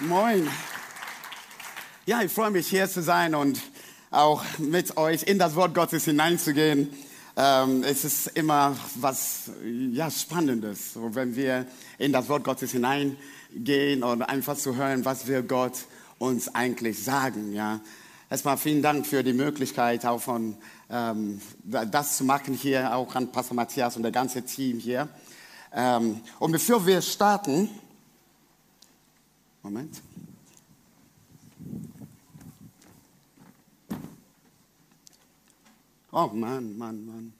Moin. Ja, ich freue mich hier zu sein und auch mit euch in das Wort Gottes hineinzugehen. Ähm, es ist immer was ja, Spannendes, wenn wir in das Wort Gottes hineingehen und einfach zu hören, was will Gott uns eigentlich sagen. Ja. Erstmal vielen Dank für die Möglichkeit, auch von ähm, das zu machen hier, auch an Pastor Matthias und der ganze Team hier. Ähm, und bevor wir starten, Moment. Oh Mann, Mann, Mann.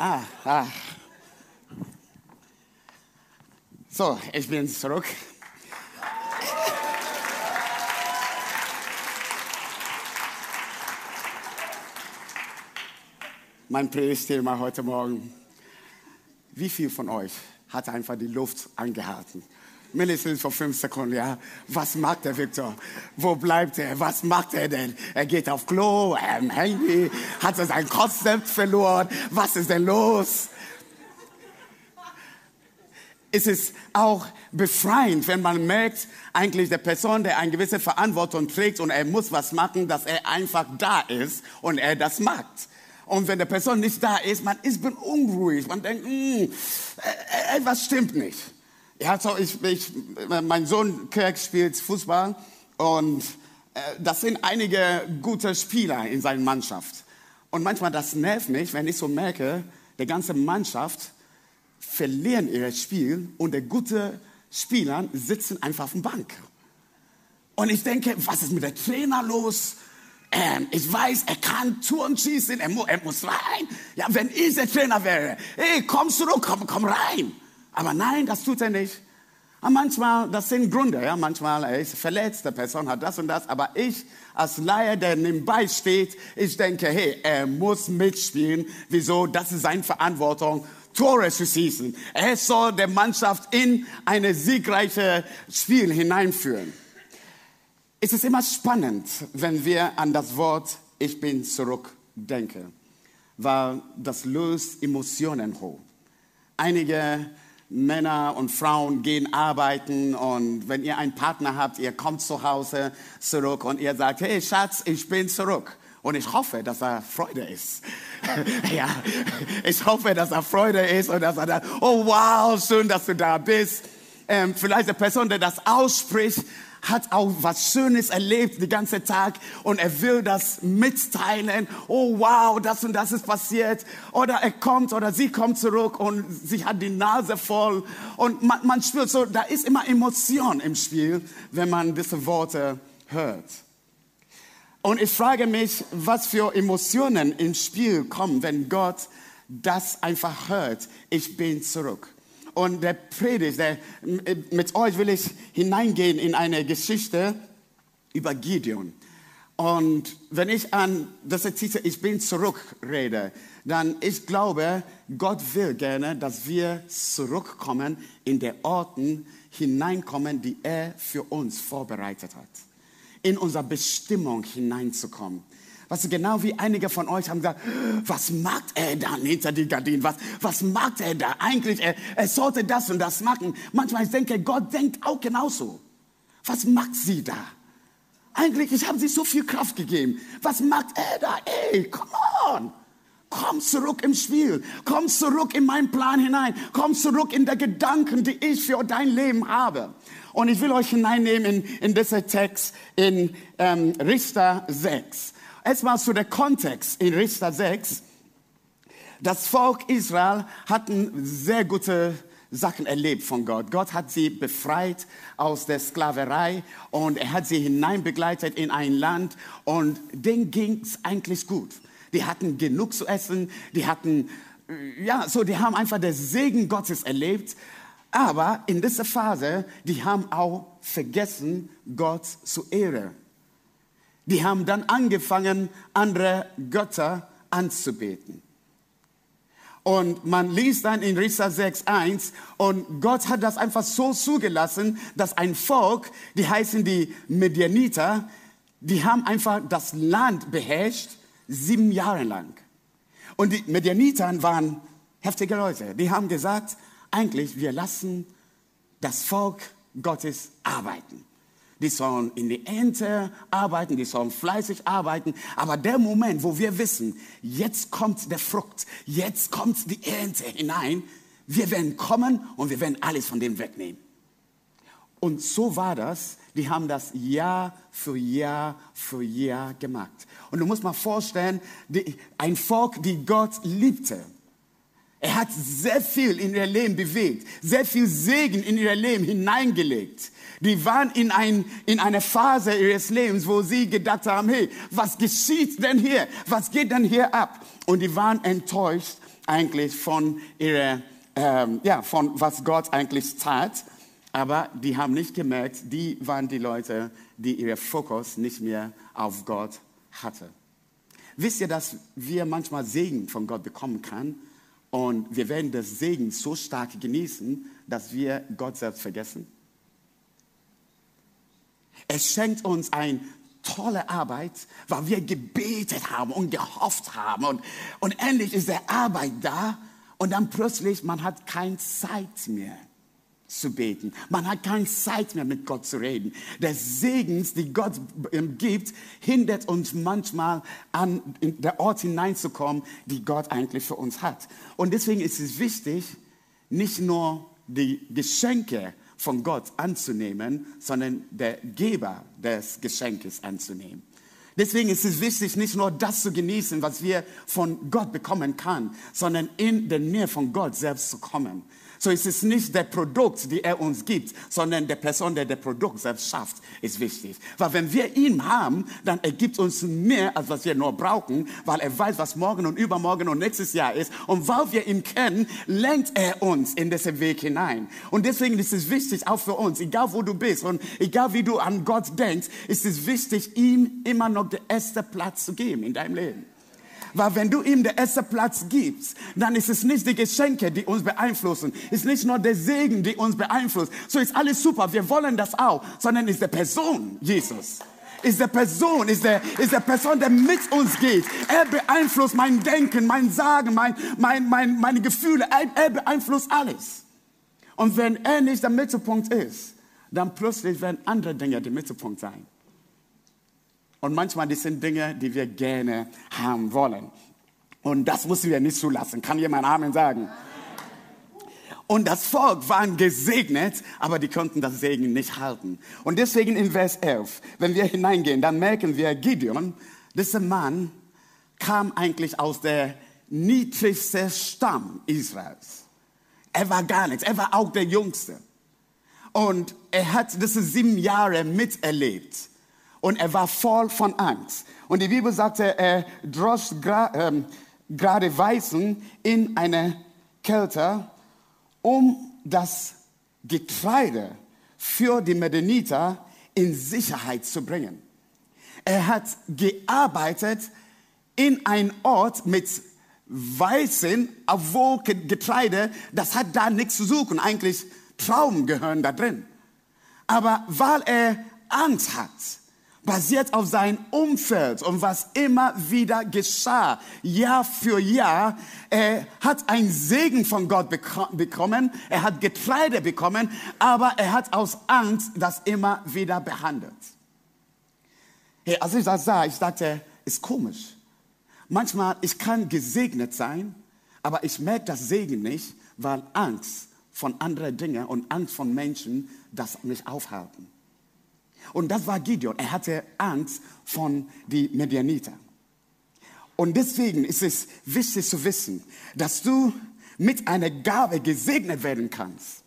Ah, ah. So, ich bin zurück. Mein Predigtthema heute Morgen. Wie viel von euch hat einfach die Luft angehalten? Mindestens vor fünf Sekunden, ja. Was macht der Victor? Wo bleibt er? Was macht er denn? Er geht auf Klo, ähm, Handy, hat er sein Konzept verloren? Was ist denn los? Es ist auch befreiend, wenn man merkt, eigentlich der Person, der eine gewisse Verantwortung trägt und er muss was machen, dass er einfach da ist und er das macht. Und wenn der Person nicht da ist, man ist unruhig, man denkt, mh, hm, äh, etwas stimmt nicht. Ja, so ich, ich, mein Sohn Kirk spielt Fußball und äh, das sind einige gute Spieler in seiner Mannschaft. Und manchmal das nervt mich, wenn ich so merke, die ganze Mannschaft verlieren ihr Spiel und die guten Spieler sitzen einfach auf dem Bank. Und ich denke, was ist mit der Trainer los? Ähm, ich weiß, er kann Touren schießen, er, mu er muss rein. Ja, wenn ich der Trainer wäre, hey, komm zurück, komm, komm rein. Aber nein, das tut er nicht. Und manchmal, das sind Gründe, ja, manchmal er ist verletzt, die Person hat das und das, aber ich als Laie, der nebenbei steht, ich denke, hey, er muss mitspielen. Wieso? Das ist seine Verantwortung, Tore zu schießen. Er soll der Mannschaft in eine siegreiche Spiel hineinführen. Es ist immer spannend, wenn wir an das Wort Ich bin zurück denken, weil das löst Emotionen hoch. Einige Männer und Frauen gehen arbeiten und wenn ihr einen Partner habt, ihr kommt zu Hause zurück und ihr sagt, hey Schatz, ich bin zurück. Und ich hoffe, dass er Freude ist. ja, ich hoffe, dass er Freude ist und dass er dann, oh wow, schön, dass du da bist. Ähm, vielleicht die Person, die das ausspricht, hat auch was Schönes erlebt den ganzen Tag und er will das mitteilen. Oh wow, das und das ist passiert. Oder er kommt oder sie kommt zurück und sie hat die Nase voll. Und man, man spürt so, da ist immer Emotion im Spiel, wenn man diese Worte hört. Und ich frage mich, was für Emotionen ins Spiel kommen, wenn Gott das einfach hört. Ich bin zurück. Und der Predigt, der, mit euch will ich hineingehen in eine Geschichte über Gideon. Und wenn ich an das Titel Ich bin zurück rede, dann ich glaube, Gott will gerne, dass wir zurückkommen in die Orten hineinkommen, die er für uns vorbereitet hat. In unsere Bestimmung hineinzukommen. Was genau wie einige von euch haben gesagt, was macht er da hinter die Gardinen? Was, was macht er da eigentlich? Er, er sollte das und das machen. Manchmal ich denke, Gott denkt auch genauso. Was macht sie da? Eigentlich, ich habe sie so viel Kraft gegeben. Was macht er da? Ey, come on. Komm zurück im Spiel. Komm zurück in meinen Plan hinein. Komm zurück in die Gedanken, die ich für dein Leben habe. Und ich will euch hineinnehmen in, in diesen Text in ähm, Richter 6. Erstmal zu der Kontext in Richter 6. Das Volk Israel hatten sehr gute Sachen erlebt von Gott. Gott hat sie befreit aus der Sklaverei und er hat sie hineinbegleitet in ein Land und denen ging es eigentlich gut. Die hatten genug zu essen, die hatten, ja, so, die haben einfach den Segen Gottes erlebt. Aber in dieser Phase, die haben auch vergessen, Gott zu ehren. Die haben dann angefangen, andere Götter anzubeten. Und man liest dann in Risa 6.1 und Gott hat das einfach so zugelassen, dass ein Volk, die heißen die Medianiter, die haben einfach das Land beherrscht sieben Jahre lang. Und die Medianiter waren heftige Leute. Die haben gesagt, eigentlich, wir lassen das Volk Gottes arbeiten. Die sollen in die Ernte arbeiten, die sollen fleißig arbeiten. Aber der Moment, wo wir wissen, jetzt kommt der Frucht, jetzt kommt die Ernte hinein, wir werden kommen und wir werden alles von dem wegnehmen. Und so war das. Die haben das Jahr für Jahr für Jahr gemacht. Und du musst mal vorstellen, die, ein Volk, die Gott liebte. Er hat sehr viel in ihr Leben bewegt, sehr viel Segen in ihr Leben hineingelegt. Die waren in, ein, in einer Phase ihres Lebens, wo sie gedacht haben, hey, was geschieht denn hier? Was geht denn hier ab? Und die waren enttäuscht eigentlich von ihrer, ähm, ja, von was Gott eigentlich tat. Aber die haben nicht gemerkt, die waren die Leute, die ihren Fokus nicht mehr auf Gott hatten. Wisst ihr, dass wir manchmal Segen von Gott bekommen können? Und wir werden das Segen so stark genießen, dass wir Gott selbst vergessen. Es schenkt uns eine tolle Arbeit, weil wir gebetet haben und gehofft haben. Und, und endlich ist der Arbeit da und dann plötzlich, man hat keine Zeit mehr zu beten. Man hat keine Zeit mehr mit Gott zu reden. Der Segen, die Gott gibt, hindert uns manchmal an der Ort hineinzukommen, die Gott eigentlich für uns hat. Und deswegen ist es wichtig, nicht nur die Geschenke von Gott anzunehmen, sondern der Geber des Geschenkes anzunehmen. Deswegen ist es wichtig, nicht nur das zu genießen, was wir von Gott bekommen können, sondern in der Nähe von Gott selbst zu kommen. So ist es nicht der Produkt, die er uns gibt, sondern der Person, der das Produkt selbst schafft, ist wichtig. Weil wenn wir ihn haben, dann ergibt uns mehr, als was wir nur brauchen, weil er weiß, was morgen und übermorgen und nächstes Jahr ist. Und weil wir ihn kennen, lenkt er uns in diesen Weg hinein. Und deswegen ist es wichtig, auch für uns, egal wo du bist und egal wie du an Gott denkst, ist es wichtig, ihm immer noch den ersten Platz zu geben in deinem Leben. Weil wenn du ihm den ersten Platz gibst, dann ist es nicht die Geschenke, die uns beeinflussen, ist nicht nur der Segen, die uns beeinflusst. So ist alles super, wir wollen das auch, sondern ist der Person Jesus ist der Person, ist der, ist der Person, der mit uns geht. Er beeinflusst mein Denken, mein Sagen, mein, mein, mein, meine Gefühle. Er, er beeinflusst alles. Und wenn er nicht der Mittelpunkt ist, dann plötzlich werden andere Dinge der Mittelpunkt sein. Und manchmal das sind Dinge, die wir gerne haben wollen. Und das müssen wir nicht zulassen. Kann jemand Amen sagen? Und das Volk waren gesegnet, aber die konnten das Segen nicht halten. Und deswegen in Vers 11, wenn wir hineingehen, dann merken wir, Gideon, dieser Mann kam eigentlich aus der niedrigsten Stamm Israels. Er war gar nichts, er war auch der Jüngste. Und er hat diese sieben Jahre miterlebt und er war voll von Angst. Und die Bibel sagte, er drosch ähm, gerade Weißen in eine Kälte, um das Getreide für die Medianiter in Sicherheit zu bringen. Er hat gearbeitet in einem Ort mit Weißen, obwohl Getreide, das hat da nichts zu suchen. Eigentlich Trauben gehören da drin. Aber weil er Angst hat, basiert auf sein Umfeld und was immer wieder geschah, Jahr für Jahr. Er hat einen Segen von Gott bekommen, er hat Getreide bekommen, aber er hat aus Angst das immer wieder behandelt. Hey, als ich das sah, ich dachte, ist komisch. Manchmal, ich kann gesegnet sein, aber ich merke das Segen nicht, weil Angst von anderen Dingen und Angst von Menschen das mich aufhalten. Und das war Gideon. Er hatte Angst von den Medianiter. Und deswegen ist es wichtig zu wissen, dass du mit einer Gabe gesegnet werden kannst,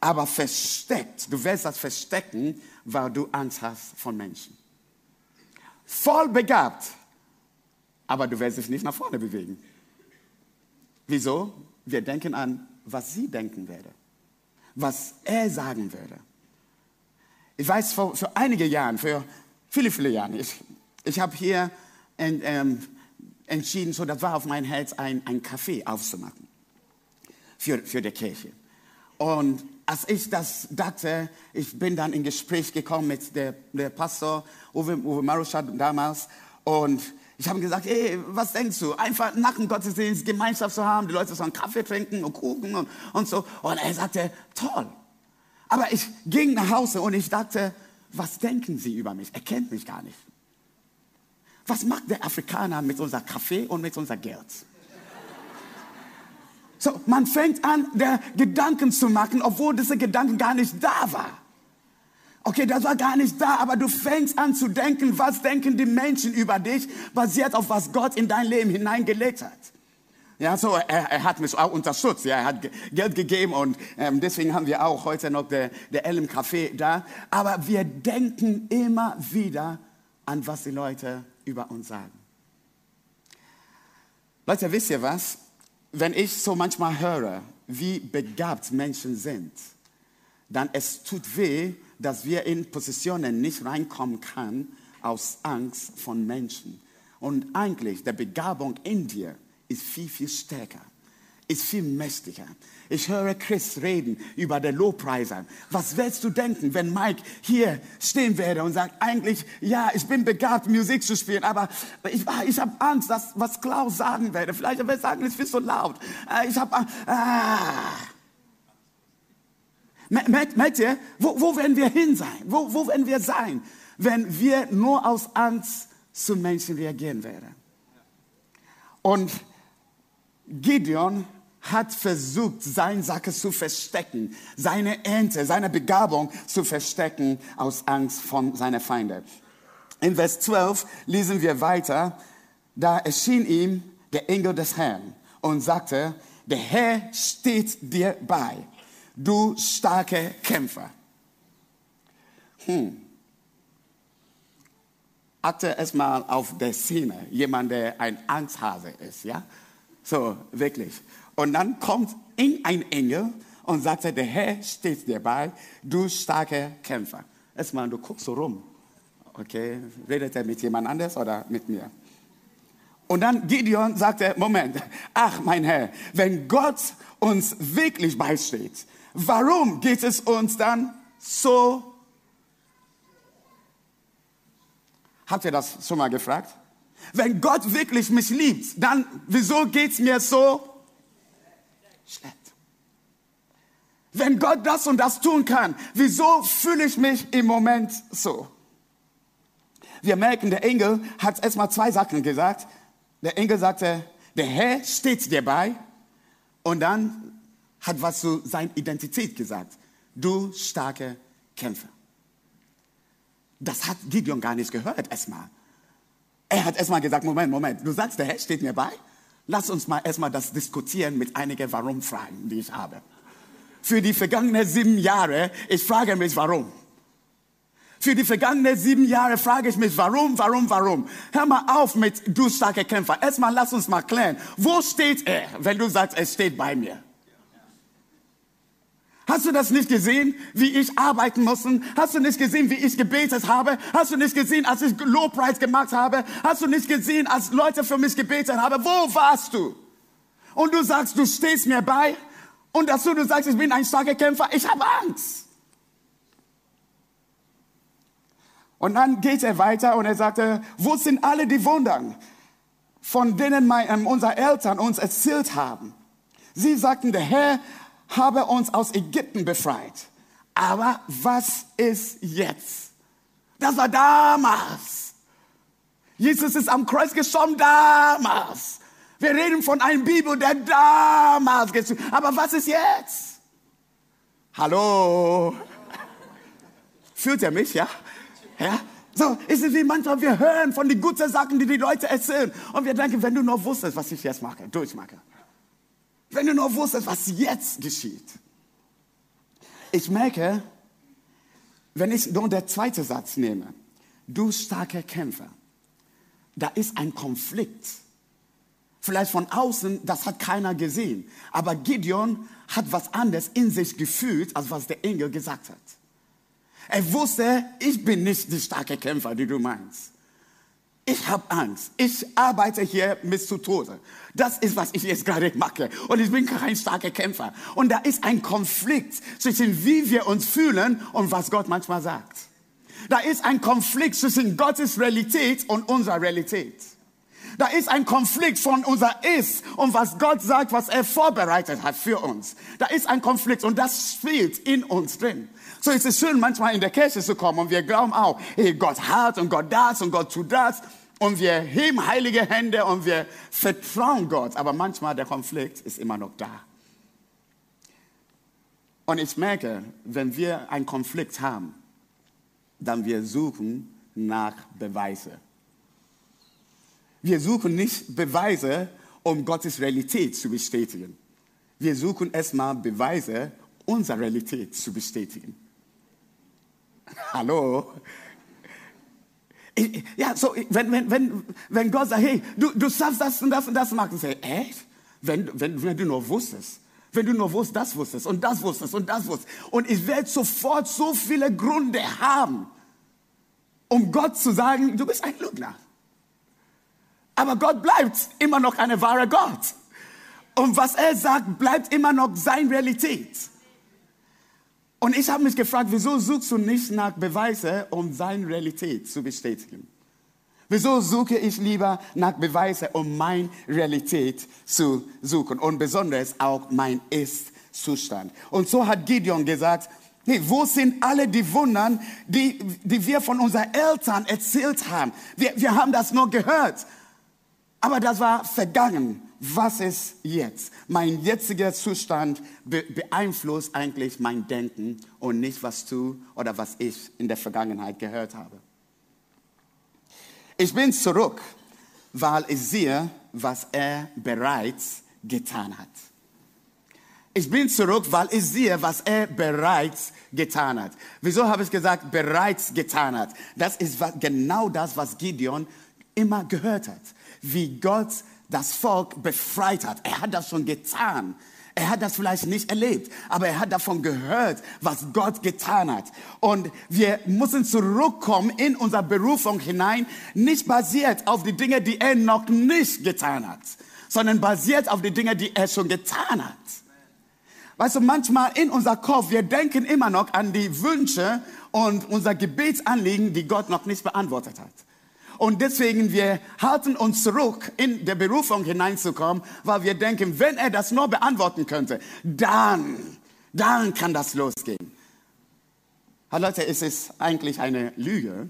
aber versteckt. Du wirst das verstecken, weil du Angst hast von Menschen. Voll begabt, aber du wirst dich nicht nach vorne bewegen. Wieso? Wir denken an, was sie denken werden. was er sagen würde. Ich weiß, vor, für einige Jahre, für viele, viele Jahre, ich, ich habe hier in, ähm, entschieden, so das war auf mein Herz, ein, ein Café aufzumachen für, für die Kirche. Und als ich das dachte, ich bin dann in Gespräch gekommen mit der, der Pastor Uwe, Uwe Maruschat damals und ich habe gesagt, hey, was denkst du? Einfach nach dem Gottesdienst Gemeinschaft zu haben, die Leute sollen Kaffee trinken und Kuchen und, und so. Und er sagte, toll. Aber ich ging nach Hause und ich dachte, was denken sie über mich? Er kennt mich gar nicht. Was macht der Afrikaner mit unser Kaffee und mit unser Geld? So, man fängt an, der Gedanken zu machen, obwohl diese Gedanken gar nicht da war. Okay, das war gar nicht da, aber du fängst an zu denken, was denken die Menschen über dich, basiert auf was Gott in dein Leben hineingelegt hat. Ja, so, er, er hat mich auch unterstützt, ja, er hat Geld gegeben und ähm, deswegen haben wir auch heute noch der, der LM Café da. Aber wir denken immer wieder an, was die Leute über uns sagen. Leute, wisst ihr was? Wenn ich so manchmal höre, wie begabt Menschen sind, dann es tut weh, dass wir in Positionen nicht reinkommen können aus Angst von Menschen. Und eigentlich, der Begabung in dir ist viel, viel stärker ist viel mächtiger. Ich höre Chris reden über den Lobpreiser. Was willst du denken, wenn Mike hier stehen würde und sagt, eigentlich, ja, ich bin begabt, Musik zu spielen, aber ich, ich habe Angst, dass, was Klaus sagen werde. Vielleicht wird er sagen, es ist so laut. Äh, ich habe, ah. Merkt ihr, wo, wo werden wir hin sein? Wo, wo werden wir sein, wenn wir nur aus Angst zu Menschen reagieren werden? Und Gideon hat versucht, seine Sache zu verstecken, seine Ernte, seine Begabung zu verstecken aus Angst von seinen Feinden. In Vers 12 lesen wir weiter, da erschien ihm der Engel des Herrn und sagte, der Herr steht dir bei, du starke Kämpfer. Hm. Achte erstmal auf der Szene, jemand, der ein Angsthase ist, ja? So, wirklich. Und dann kommt ein Engel und sagt, der Herr steht dir bei, du starker Kämpfer. Erstmal, du guckst so rum. Okay, redet er mit jemand anders oder mit mir? Und dann Gideon sagte, Moment, ach mein Herr, wenn Gott uns wirklich beisteht, warum geht es uns dann so? Habt ihr das schon mal gefragt? Wenn Gott wirklich mich liebt, dann wieso geht es mir so schlecht? Wenn Gott das und das tun kann, wieso fühle ich mich im Moment so? Wir merken, der Engel hat erstmal zwei Sachen gesagt. Der Engel sagte, der Herr steht dir bei. Und dann hat was zu seiner Identität gesagt. Du starke Kämpfer. Das hat Gideon gar nicht gehört erstmal. Er hat erstmal gesagt, Moment, Moment, du sagst, der Herr steht mir bei? Lass uns mal erstmal das diskutieren mit einigen Warum-Fragen, die ich habe. Für die vergangenen sieben Jahre, ich frage mich, warum? Für die vergangenen sieben Jahre frage ich mich, warum, warum, warum? Hör mal auf mit du starke Kämpfer. Erstmal lass uns mal klären. Wo steht er, wenn du sagst, er steht bei mir? Hast du das nicht gesehen, wie ich arbeiten musste? Hast du nicht gesehen, wie ich gebetet habe? Hast du nicht gesehen, als ich Lobpreis gemacht habe? Hast du nicht gesehen, als Leute für mich gebetet haben? Wo warst du? Und du sagst, du stehst mir bei? Und dazu du sagst, ich bin ein starker Kämpfer. Ich habe Angst. Und dann geht er weiter und er sagte, wo sind alle die Wunder, von denen mein, äh, unsere Eltern uns erzählt haben? Sie sagten, der Herr habe uns aus Ägypten befreit. Aber was ist jetzt? Das war damals. Jesus ist am Kreuz gestorben damals. Wir reden von einem Bibel, der damals gestorben Aber was ist jetzt? Hallo? Fühlt er mich, ja? Ja? So ist es wie manchmal, wir hören von den guten Sachen, die die Leute erzählen. Und wir denken, wenn du nur wusstest, was ich jetzt mache, durchmache. Wenn du nur wusstest, was jetzt geschieht. Ich merke, wenn ich nur der zweite Satz nehme, du starker Kämpfer, da ist ein Konflikt Vielleicht von außen, das hat keiner gesehen. Aber Gideon hat was anderes in sich gefühlt, als was der Engel gesagt hat. Er wusste, ich bin nicht die starke Kämpfer, die du meinst. Ich habe Angst. Ich arbeite hier bis zu Tode. Das ist, was ich jetzt gerade mache. Und ich bin kein starker Kämpfer. Und da ist ein Konflikt zwischen wie wir uns fühlen und was Gott manchmal sagt. Da ist ein Konflikt zwischen Gottes Realität und unserer Realität. Da ist ein Konflikt von unser Ist und was Gott sagt, was er vorbereitet hat für uns. Da ist ein Konflikt und das spielt in uns drin. So ist es schön, manchmal in der Kirche zu kommen und wir glauben auch, hey, Gott hat und Gott das und Gott tut das. Und wir heben heilige Hände und wir vertrauen Gott. Aber manchmal der Konflikt ist immer noch da. Und ich merke, wenn wir einen Konflikt haben, dann wir suchen nach Beweise. Wir suchen nicht Beweise, um Gottes Realität zu bestätigen. Wir suchen erstmal Beweise, unsere Realität zu bestätigen. Hallo? Ja, so, wenn, wenn, wenn, wenn Gott sagt, hey, du, du schaffst das und das und das machen, say, echt? Wenn, wenn, wenn du nur wusstest, wenn du nur wusstest, das wusstest und das wusstest und das wusstest. Und ich werde sofort so viele Gründe haben, um Gott zu sagen, du bist ein Lügner. Aber Gott bleibt immer noch eine wahre Gott. Und was er sagt, bleibt immer noch seine Realität. Und ich habe mich gefragt, wieso suchst du nicht nach Beweise, um seine Realität zu bestätigen? Wieso suche ich lieber nach Beweise, um meine Realität zu suchen und besonders auch mein Ist-Zustand? Und so hat Gideon gesagt, hey, wo sind alle die Wundern, die, die wir von unseren Eltern erzählt haben? Wir, wir haben das nur gehört, aber das war vergangen was ist jetzt? Mein jetziger Zustand be beeinflusst eigentlich mein Denken und nicht, was du oder was ich in der Vergangenheit gehört habe. Ich bin zurück, weil ich sehe, was er bereits getan hat. Ich bin zurück, weil ich sehe, was er bereits getan hat. Wieso habe ich gesagt, bereits getan hat? Das ist genau das, was Gideon immer gehört hat. Wie Gott das Volk befreit hat. Er hat das schon getan. Er hat das vielleicht nicht erlebt, aber er hat davon gehört, was Gott getan hat. Und wir müssen zurückkommen in unsere Berufung hinein, nicht basiert auf die Dinge, die er noch nicht getan hat, sondern basiert auf die Dinge, die er schon getan hat. Weißt du, manchmal in unser Kopf, wir denken immer noch an die Wünsche und unser Gebetsanliegen, die Gott noch nicht beantwortet hat. Und deswegen, wir halten uns zurück, in der Berufung hineinzukommen, weil wir denken, wenn er das nur beantworten könnte, dann, dann kann das losgehen. Leute, es ist eigentlich eine Lüge,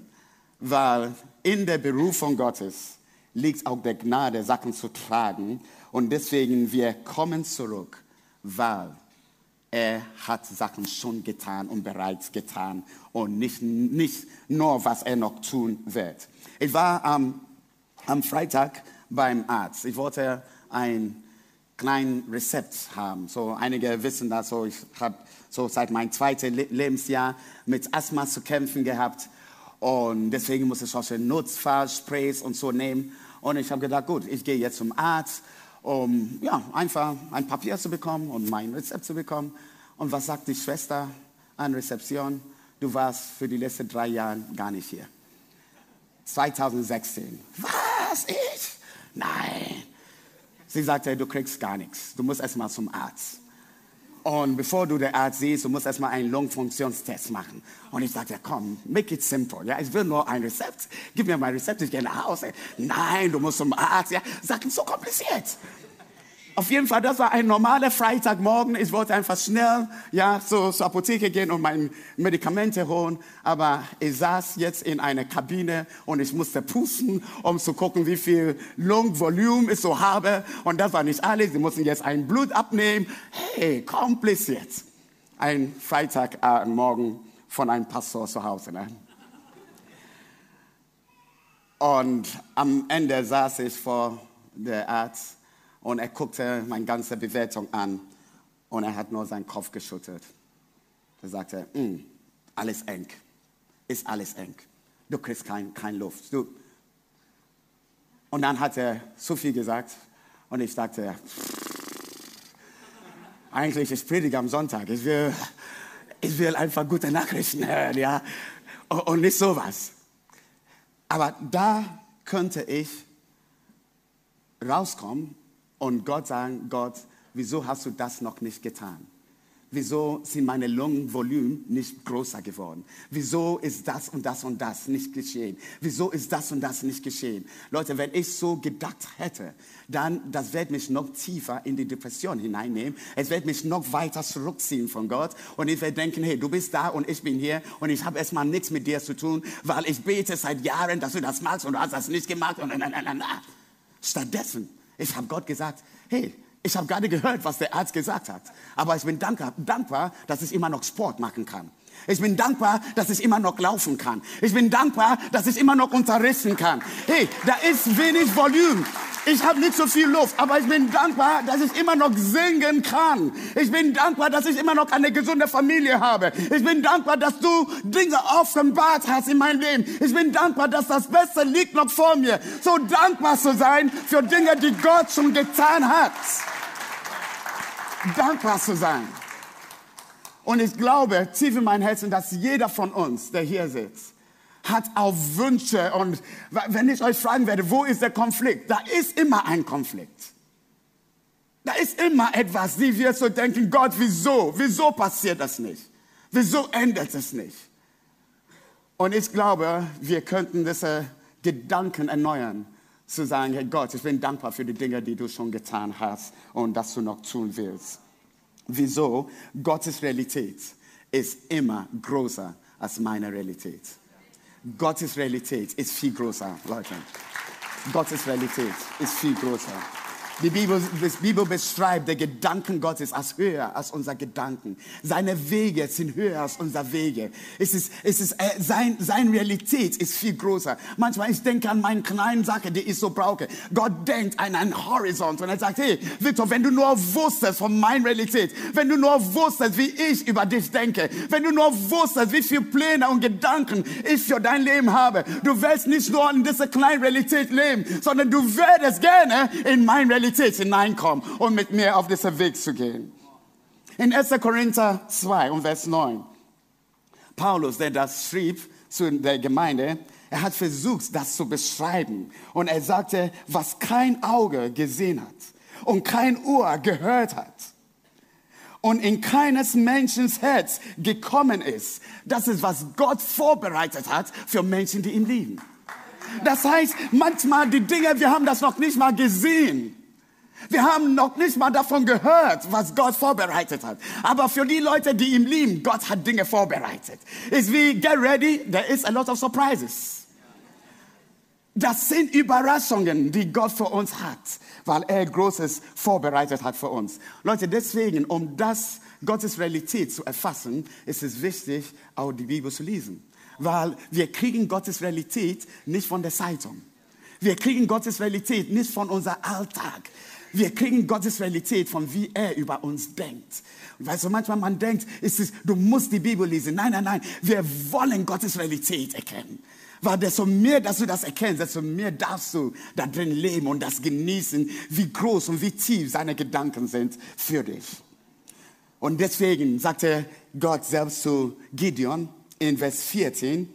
weil in der Berufung Gottes liegt auch der Gnade, Sachen zu tragen. Und deswegen, wir kommen zurück, weil er hat Sachen schon getan und bereits getan und nicht, nicht nur, was er noch tun wird. Ich war am, am Freitag beim Arzt. Ich wollte ein kleines Rezept haben. So einige wissen das. So ich habe so seit meinem zweiten Lebensjahr mit Asthma zu kämpfen gehabt und deswegen muss ich solche Nutzfallsprays und so nehmen. Und ich habe gedacht, gut, ich gehe jetzt zum Arzt, um ja einfach ein Papier zu bekommen und mein Rezept zu bekommen. Und was sagt die Schwester an Rezeption? Du warst für die letzten drei Jahre gar nicht hier. 2016. Was? Ich? Nein. Sie sagte, du kriegst gar nichts. Du musst erstmal zum Arzt. Und bevor du den Arzt siehst, du musst erstmal einen Lungenfunktionstest machen. Und ich sagte, komm, make it simple. Ja, ich will nur ein Rezept. Gib mir mein Rezept, ich gehe nach Hause. Nein, du musst zum Arzt. Ja, Sachen so kompliziert. Auf jeden Fall, das war ein normaler Freitagmorgen. Ich wollte einfach schnell ja, so, zur Apotheke gehen und meine Medikamente holen. Aber ich saß jetzt in einer Kabine und ich musste pusten, um zu gucken, wie viel Lungenvolumen ich so habe. Und das war nicht alles. Sie mussten jetzt ein Blut abnehmen. Hey, kompliziert. Ein Freitagmorgen von einem Pastor zu Hause. Ne? Und am Ende saß ich vor der Arzt und er guckte meine ganze Bewertung an und er hat nur seinen Kopf geschüttelt. Er sagte, mm, alles eng, ist alles eng. Du kriegst keine kein Luft. Du. Und dann hat er so viel gesagt. Und ich dachte, eigentlich ist Predigt am Sonntag. Ich will, ich will einfach gute Nachrichten hören, ja. Und nicht sowas. Aber da könnte ich rauskommen und Gott sagen, Gott, wieso hast du das noch nicht getan? Wieso sind meine Lungenvolumen nicht größer geworden? Wieso ist das und das und das nicht geschehen? Wieso ist das und das nicht geschehen? Leute, wenn ich so gedacht hätte, dann das wird mich noch tiefer in die Depression hineinnehmen. Es wird mich noch weiter zurückziehen von Gott und ich werde denken, hey, du bist da und ich bin hier und ich habe erstmal nichts mit dir zu tun, weil ich bete seit Jahren, dass du das machst und du hast das nicht gemacht und na, na, na, na. Stattdessen, ich habe Gott gesagt, hey, ich habe gerade gehört, was der Arzt gesagt hat. Aber ich bin dankbar, dankbar, dass ich immer noch Sport machen kann. Ich bin dankbar, dass ich immer noch laufen kann. Ich bin dankbar, dass ich immer noch unterrichten kann. Hey, da ist wenig Volumen. Ich habe nicht so viel Luft, aber ich bin dankbar, dass ich immer noch singen kann. Ich bin dankbar, dass ich immer noch eine gesunde Familie habe. Ich bin dankbar, dass du Dinge offenbart hast in meinem Leben. Ich bin dankbar, dass das Beste liegt noch vor mir. So dankbar zu sein für Dinge, die Gott schon getan hat. Dankbar zu sein. Und ich glaube tief in mein Herzen, dass jeder von uns, der hier sitzt, hat auch Wünsche. Und wenn ich euch fragen werde, wo ist der Konflikt? Da ist immer ein Konflikt. Da ist immer etwas, die wir so denken, Gott, wieso? Wieso passiert das nicht? Wieso ändert es nicht? Und ich glaube, wir könnten diese Gedanken erneuern, zu sagen, hey Gott, ich bin dankbar für die Dinge, die du schon getan hast und dass du noch tun willst. Wieso? Gottes Realität ist immer größer als meine Realität. Gottes Realität ist viel größer, Leute. Gottes Realität ist viel größer. Die Bibel, die Bibel beschreibt der Gedanken Gottes als höher als unser Gedanken. Seine Wege sind höher als unser Wege. Es ist, es ist, äh, sein, seine Realität ist viel größer. Manchmal, ich denke an meine kleinen Sache, die ich so brauche. Gott denkt an einen Horizont und er sagt, hey, Victor, wenn du nur wusstest von meiner Realität, wenn du nur wusstest, wie ich über dich denke, wenn du nur wusstest, wie viele Pläne und Gedanken ich für dein Leben habe, du wirst nicht nur in dieser kleinen Realität leben, sondern du würdest gerne in meine Realität Realität hineinkommen und mit mir auf diesen Weg zu gehen. In 1. Korinther 2 und Vers 9, Paulus, der das schrieb zu der Gemeinde, er hat versucht, das zu beschreiben. Und er sagte, was kein Auge gesehen hat und kein Ohr gehört hat und in keines Menschen Herz gekommen ist. Das ist, was Gott vorbereitet hat für Menschen, die ihn lieben. Das heißt, manchmal die Dinge, wir haben das noch nicht mal gesehen. Wir haben noch nicht mal davon gehört, was Gott vorbereitet hat. Aber für die Leute, die ihn lieben, Gott hat Dinge vorbereitet. Ist wie, get ready, there is a lot of surprises. Das sind Überraschungen, die Gott für uns hat, weil er Großes vorbereitet hat für uns. Leute, deswegen, um das Gottes Realität zu erfassen, ist es wichtig, auch die Bibel zu lesen. Weil wir kriegen Gottes Realität nicht von der Zeitung. Wir kriegen Gottes Realität nicht von unserem Alltag. Wir kriegen Gottes Realität von wie er über uns denkt. Und weißt du, manchmal man denkt, ist es, du musst die Bibel lesen. Nein, nein, nein. Wir wollen Gottes Realität erkennen. Weil desto mehr, dass du das erkennst, desto mehr darfst du da drin leben und das genießen, wie groß und wie tief seine Gedanken sind für dich. Und deswegen sagte Gott selbst zu Gideon in Vers 14,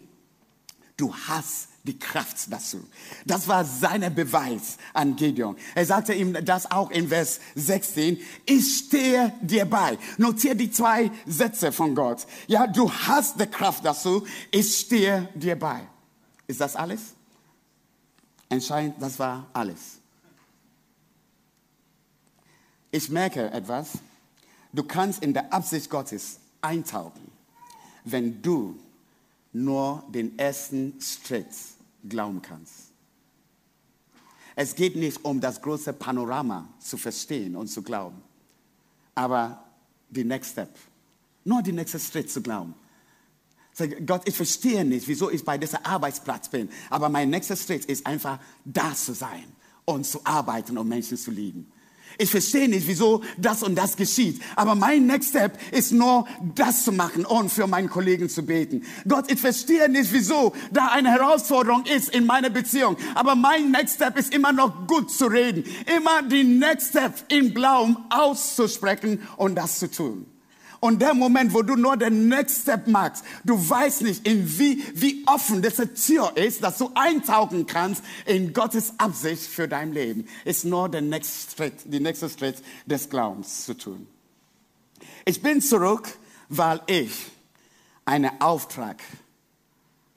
du hast die Kraft dazu. Das war sein Beweis an Gideon. Er sagte ihm das auch in Vers 16. Ich stehe dir bei. Notiere die zwei Sätze von Gott. Ja, du hast die Kraft dazu. Ich stehe dir bei. Ist das alles? Entscheidend, das war alles. Ich merke etwas. Du kannst in der Absicht Gottes eintauchen, wenn du nur den ersten Schritt glauben kannst. Es geht nicht um das große Panorama zu verstehen und zu glauben, aber die Next Step, nur die nächste Schritt zu glauben. Sag, Gott, ich verstehe nicht, wieso ich bei diesem Arbeitsplatz bin, aber mein nächster Schritt ist einfach da zu sein und zu arbeiten und Menschen zu lieben. Ich verstehe nicht, wieso das und das geschieht. Aber mein Next Step ist nur, das zu machen und für meinen Kollegen zu beten. Gott, ich verstehe nicht, wieso da eine Herausforderung ist in meiner Beziehung. Aber mein Next Step ist immer noch gut zu reden. Immer die Next Step im Glauben auszusprechen und das zu tun. Und der Moment, wo du nur den Next Step machst, du weißt nicht, in wie, wie offen diese Tür ist, dass du eintauchen kannst in Gottes Absicht für dein Leben, ist nur der nächste Schritt, die nächste Schritt des Glaubens zu tun. Ich bin zurück, weil ich einen Auftrag,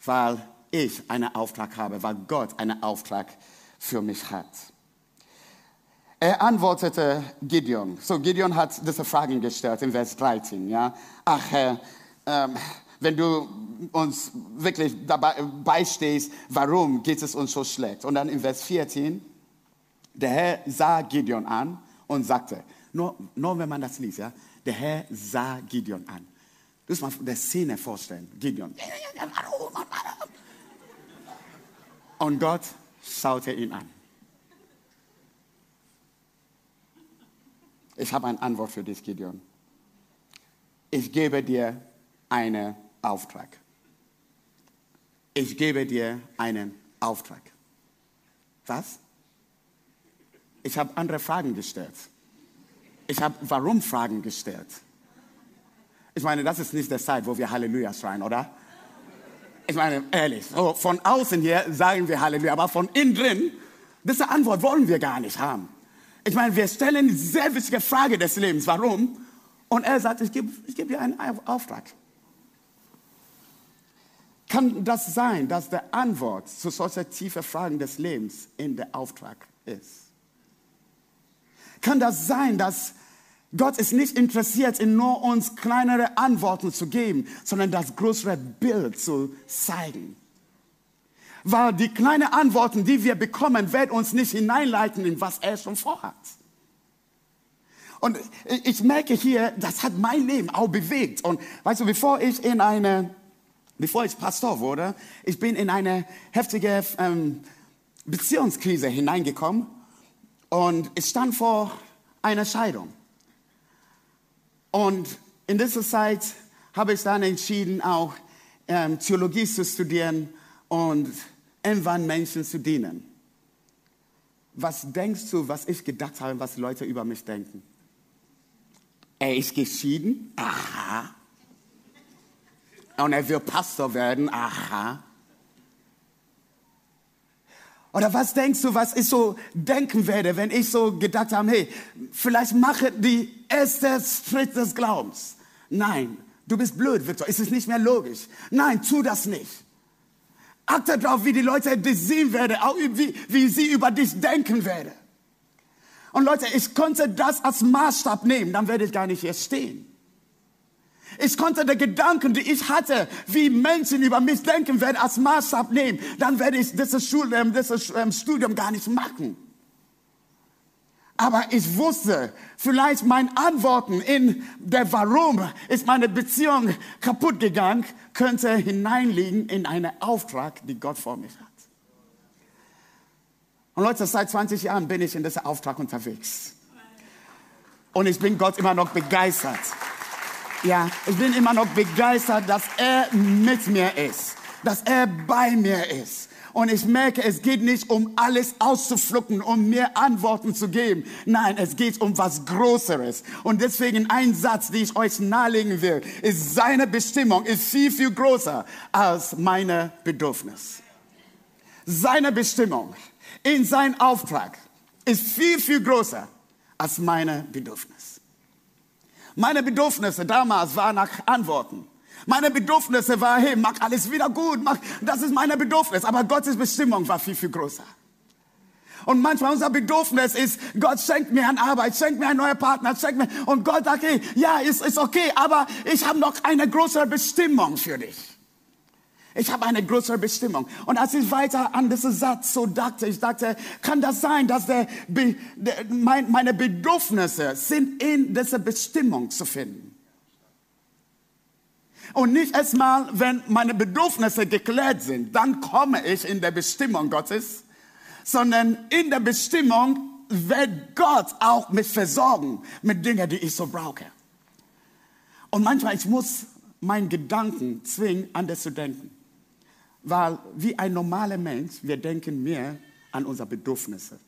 weil ich einen Auftrag habe, weil Gott einen Auftrag für mich hat. Er antwortete Gideon. So, Gideon hat diese Fragen gestellt in Vers 13. Ja? Ach, Herr, ähm, wenn du uns wirklich dabei beistehst, warum geht es uns so schlecht? Und dann in Vers 14, der Herr sah Gideon an und sagte, nur, nur wenn man das liest, ja, der Herr sah Gideon an. Du musst mal der Szene vorstellen, Gideon. Und Gott schaute ihn an. Ich habe eine Antwort für dich, Gideon. Ich gebe dir einen Auftrag. Ich gebe dir einen Auftrag. Was? Ich habe andere Fragen gestellt. Ich habe Warum-Fragen gestellt. Ich meine, das ist nicht der Zeit, wo wir Halleluja schreien, oder? Ich meine, ehrlich, so von außen hier sagen wir Halleluja, aber von innen drin, diese Antwort wollen wir gar nicht haben. Ich meine, wir stellen die sehr wichtige Frage des Lebens. Warum? Und er sagt, ich gebe ich geb dir einen Auftrag. Kann das sein, dass der Antwort zu solchen tiefen Fragen des Lebens in der Auftrag ist? Kann das sein, dass Gott ist nicht interessiert, in nur uns kleinere Antworten zu geben, sondern das größere Bild zu zeigen? Weil die kleinen Antworten, die wir bekommen, werden uns nicht hineinleiten in was er schon vorhat. Und ich merke hier, das hat mein Leben auch bewegt. Und weißt du, bevor ich in eine, bevor ich Pastor wurde, ich bin in eine heftige ähm, Beziehungskrise hineingekommen und ich stand vor einer Scheidung. Und in dieser Zeit habe ich dann entschieden, auch ähm, Theologie zu studieren und irgendwann Menschen zu dienen. Was denkst du, was ich gedacht habe, was Leute über mich denken? Er ist geschieden? Aha. Und er will Pastor werden? Aha. Oder was denkst du, was ich so denken werde, wenn ich so gedacht habe, hey, vielleicht mache die erste Schritt des Glaubens. Nein, du bist blöd, Victor, es ist nicht mehr logisch. Nein, tu das nicht. Achte darauf, wie die Leute dich sehen werden, auch wie, wie sie über dich denken werden. Und Leute, ich konnte das als Maßstab nehmen, dann werde ich gar nicht hier stehen. Ich konnte die Gedanken, die ich hatte, wie Menschen über mich denken werden, als Maßstab nehmen. Dann werde ich dieses, Schul ähm, dieses ähm, Studium gar nicht machen. Aber ich wusste, vielleicht mein Antworten in der Warum ist meine Beziehung kaputt gegangen, könnte hineinliegen in einen Auftrag, die Gott vor mich hat. Und Leute, seit 20 Jahren bin ich in diesem Auftrag unterwegs. Und ich bin Gott immer noch begeistert. Ja, ich bin immer noch begeistert, dass er mit mir ist, dass er bei mir ist. Und ich merke, es geht nicht um alles auszuflucken, um mir Antworten zu geben. Nein, es geht um was Größeres. Und deswegen ein Satz, den ich euch nahelegen will, ist, seine Bestimmung ist viel, viel größer als meine Bedürfnis. Seine Bestimmung in sein Auftrag ist viel, viel größer als meine Bedürfnis. Meine Bedürfnisse damals waren nach Antworten. Meine Bedürfnisse war, hey, mach alles wieder gut, mach, das ist meine Bedürfnis. Aber Gottes Bestimmung war viel, viel größer. Und manchmal unser Bedürfnis ist, Gott schenkt mir eine Arbeit, schenkt mir einen neuen Partner, schenkt mir, und Gott sagt, hey, ja, ist, ist okay, aber ich habe noch eine größere Bestimmung für dich. Ich habe eine größere Bestimmung. Und als ich weiter an diesen Satz so dachte, ich dachte, kann das sein, dass der, der, mein, meine Bedürfnisse sind in dieser Bestimmung zu finden? Und nicht erstmal, wenn meine Bedürfnisse geklärt sind, dann komme ich in der Bestimmung Gottes, sondern in der Bestimmung wird Gott auch mich versorgen mit Dingen, die ich so brauche. Und manchmal, ich muss meinen Gedanken zwingen, anders zu denken. Weil wie ein normaler Mensch, wir denken mehr an unsere Bedürfnisse.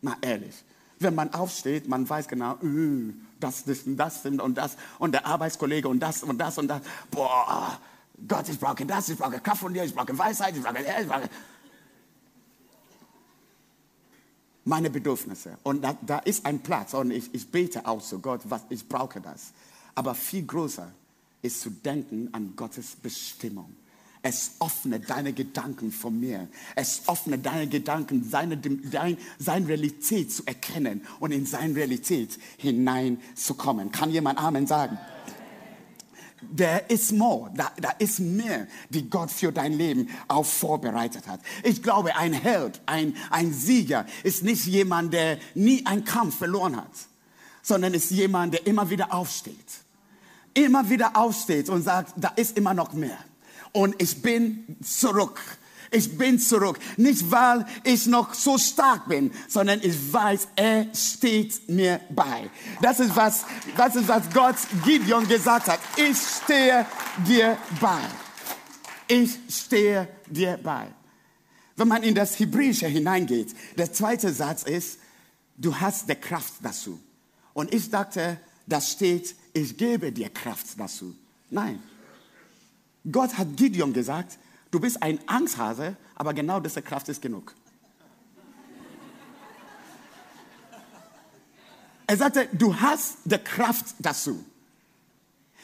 Mal ehrlich. Wenn man aufsteht, man weiß genau, uh, das, das, das und das und der Arbeitskollege und das und das und das. Boah, Gott, ich brauche das, ich brauche Kraft von dir, ich brauche Weisheit, ich brauche, ich brauche meine Bedürfnisse. Und da, da, ist ein Platz und ich, ich bete auch zu Gott, was, ich brauche das. Aber viel größer ist zu denken an Gottes Bestimmung. Es öffnet deine Gedanken von mir. Es öffnet deine Gedanken, seine, dein, seine Realität zu erkennen und in seine Realität hineinzukommen. Kann jemand Amen sagen? There is more, da, da ist mehr, die Gott für dein Leben auch vorbereitet hat. Ich glaube, ein Held, ein, ein Sieger ist nicht jemand, der nie einen Kampf verloren hat, sondern ist jemand, der immer wieder aufsteht. Immer wieder aufsteht und sagt, da ist immer noch mehr und ich bin zurück. Ich bin zurück. Nicht weil ich noch so stark bin, sondern ich weiß, er steht mir bei. Das ist was, das ist was Gott Gideon gesagt hat. Ich stehe dir bei. Ich stehe dir bei. Wenn man in das Hebräische hineingeht, der zweite Satz ist, du hast die Kraft dazu. Und ich dachte, das steht, ich gebe dir Kraft dazu. Nein, Gott hat Gideon gesagt, du bist ein Angsthase, aber genau diese Kraft ist genug. Er sagte, du hast die Kraft dazu.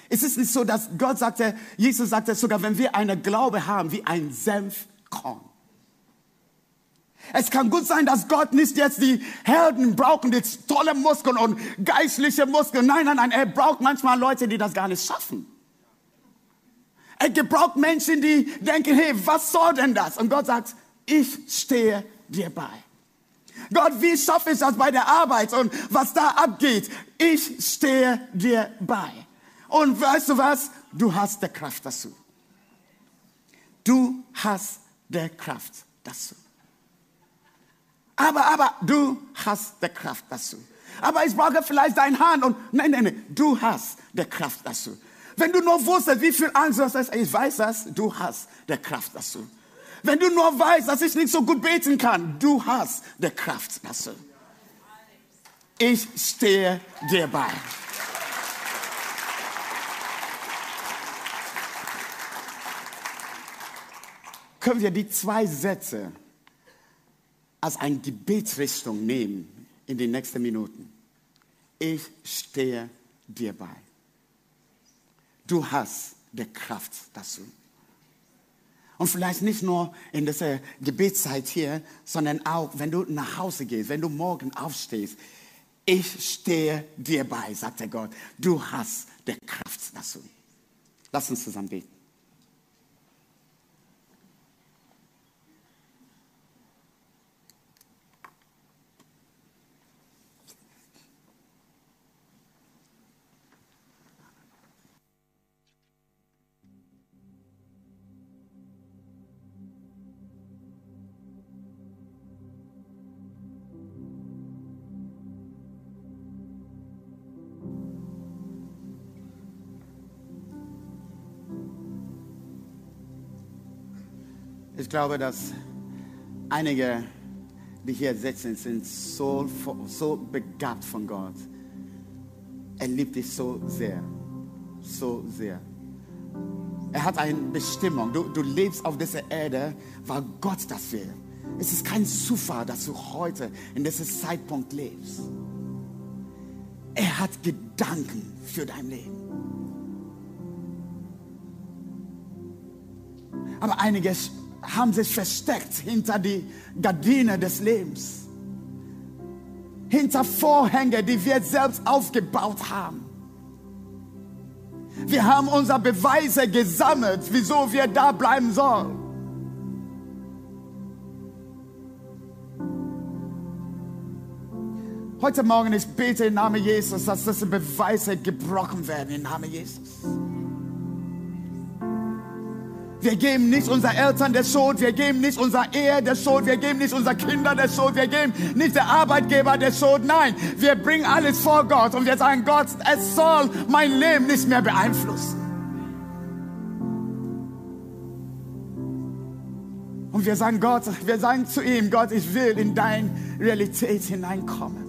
Es ist nicht so, dass Gott sagte, Jesus sagte sogar, wenn wir einen Glaube haben wie ein Senfkorn. Es kann gut sein, dass Gott nicht jetzt die Helden brauchen, die tolle Muskeln und geistliche Muskeln. Nein, nein, nein, er braucht manchmal Leute, die das gar nicht schaffen. Er gebraucht Menschen, die denken, hey, was soll denn das? Und Gott sagt, ich stehe dir bei. Gott, wie schaffe ich das bei der Arbeit und was da abgeht? Ich stehe dir bei. Und weißt du was? Du hast die Kraft dazu. Du hast die Kraft dazu. Aber, aber, du hast die Kraft dazu. Aber ich brauche vielleicht deine Hand und nein, nein, nein, du hast die Kraft dazu. Wenn du nur wusstest, wie viel Angst du hast, ich weiß das, du hast der Kraft dazu. Wenn du nur weißt, dass ich nicht so gut beten kann, du hast der Kraft dazu. Ich stehe dir bei. Können wir die zwei Sätze als eine Gebetsrichtung nehmen in den nächsten Minuten? Ich stehe dir bei. Du hast die Kraft dazu. Und vielleicht nicht nur in dieser Gebetszeit hier, sondern auch, wenn du nach Hause gehst, wenn du morgen aufstehst. Ich stehe dir bei, sagt der Gott. Du hast die Kraft dazu. Lass uns zusammen beten. Ich glaube, dass einige, die hier sitzen, sind so, so begabt von Gott. Er liebt dich so sehr, so sehr. Er hat eine Bestimmung. Du, du lebst auf dieser Erde, weil Gott das will. Es ist kein Zufall, dass du heute in diesem Zeitpunkt lebst. Er hat Gedanken für dein Leben. Aber einige haben sich versteckt hinter die Gardine des Lebens. Hinter Vorhänge, die wir selbst aufgebaut haben. Wir haben unsere Beweise gesammelt, wieso wir da bleiben sollen. Heute Morgen, ich bete im Namen Jesus, dass diese Beweise gebrochen werden im Namen Jesus. Wir geben nicht unseren Eltern der Schuld, wir geben nicht unserer Ehe der Schuld, wir geben nicht unseren Kindern der Schuld, wir geben nicht der Arbeitgeber der Schuld. Nein, wir bringen alles vor Gott und wir sagen, Gott, es soll mein Leben nicht mehr beeinflussen. Und wir sagen Gott, wir sagen zu ihm, Gott, ich will in deine Realität hineinkommen.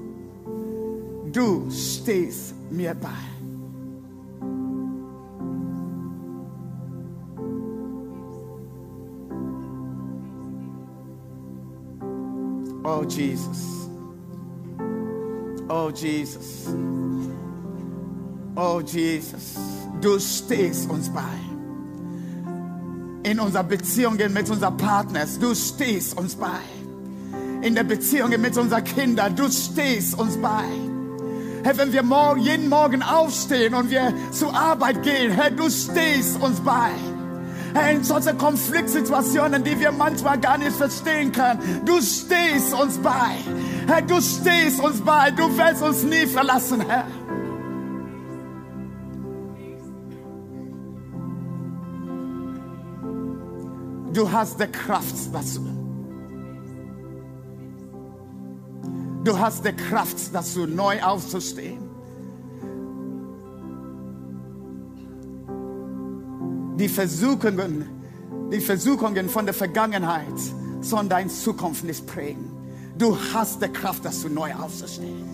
Du stehst mir bei. Oh Jesus. Oh Jesus. Oh Jesus. Du stehst uns bei. In unserer Beziehungen mit unseren Partners, du stehst uns bei. In der Beziehung mit unseren Kindern, du stehst uns bei. Herr, wenn wir morgen, jeden Morgen aufstehen und wir zur Arbeit gehen, Herr, du stehst uns bei. In solchen Konfliktsituationen, die wir manchmal gar nicht verstehen können, du stehst uns bei. Herr, du stehst uns bei. Du wirst uns nie verlassen, Herr. Du hast die Kraft dazu. Du hast die Kraft dazu, neu aufzustehen. Die Versuchungen, die Versuchungen von der Vergangenheit sollen deine Zukunft nicht prägen. Du hast die Kraft dazu, neu aufzustehen.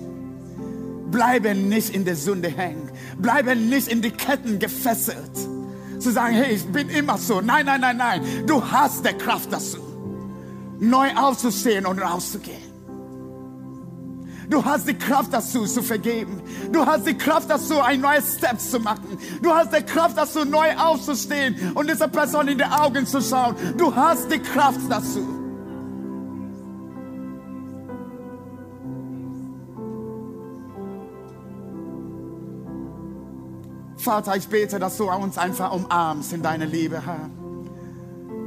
Bleibe nicht in der Sünde hängen. Bleibe nicht in die Ketten gefesselt zu sagen, hey, ich bin immer so. Nein, nein, nein, nein. Du hast die Kraft dazu, neu aufzustehen und rauszugehen. Du hast die Kraft dazu, zu vergeben. Du hast die Kraft dazu, ein neues Step zu machen. Du hast die Kraft dazu, neu aufzustehen und dieser Person in die Augen zu schauen. Du hast die Kraft dazu. Vater, ich bete, dass du uns einfach umarmst in deiner Liebe, Herr.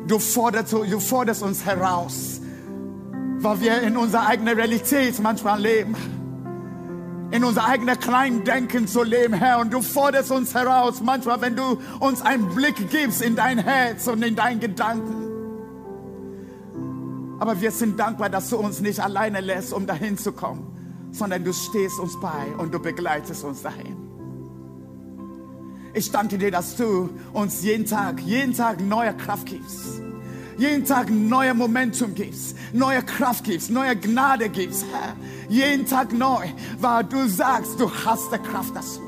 Du forderst, du forderst uns heraus, weil wir in unserer eigenen Realität manchmal leben. In unser eigenes kleinen Denken zu leben, Herr. Und du forderst uns heraus, manchmal, wenn du uns einen Blick gibst in dein Herz und in deinen Gedanken. Aber wir sind dankbar, dass du uns nicht alleine lässt, um dahin zu kommen, sondern du stehst uns bei und du begleitest uns dahin. Ich danke dir, dass du uns jeden Tag, jeden Tag neue Kraft gibst. Jeden Tag neue Momentum gibst, neue Kraft gibst, neue Gnade gibst, Herr. Jeden Tag neu, weil du sagst, du hast die Kraft dazu.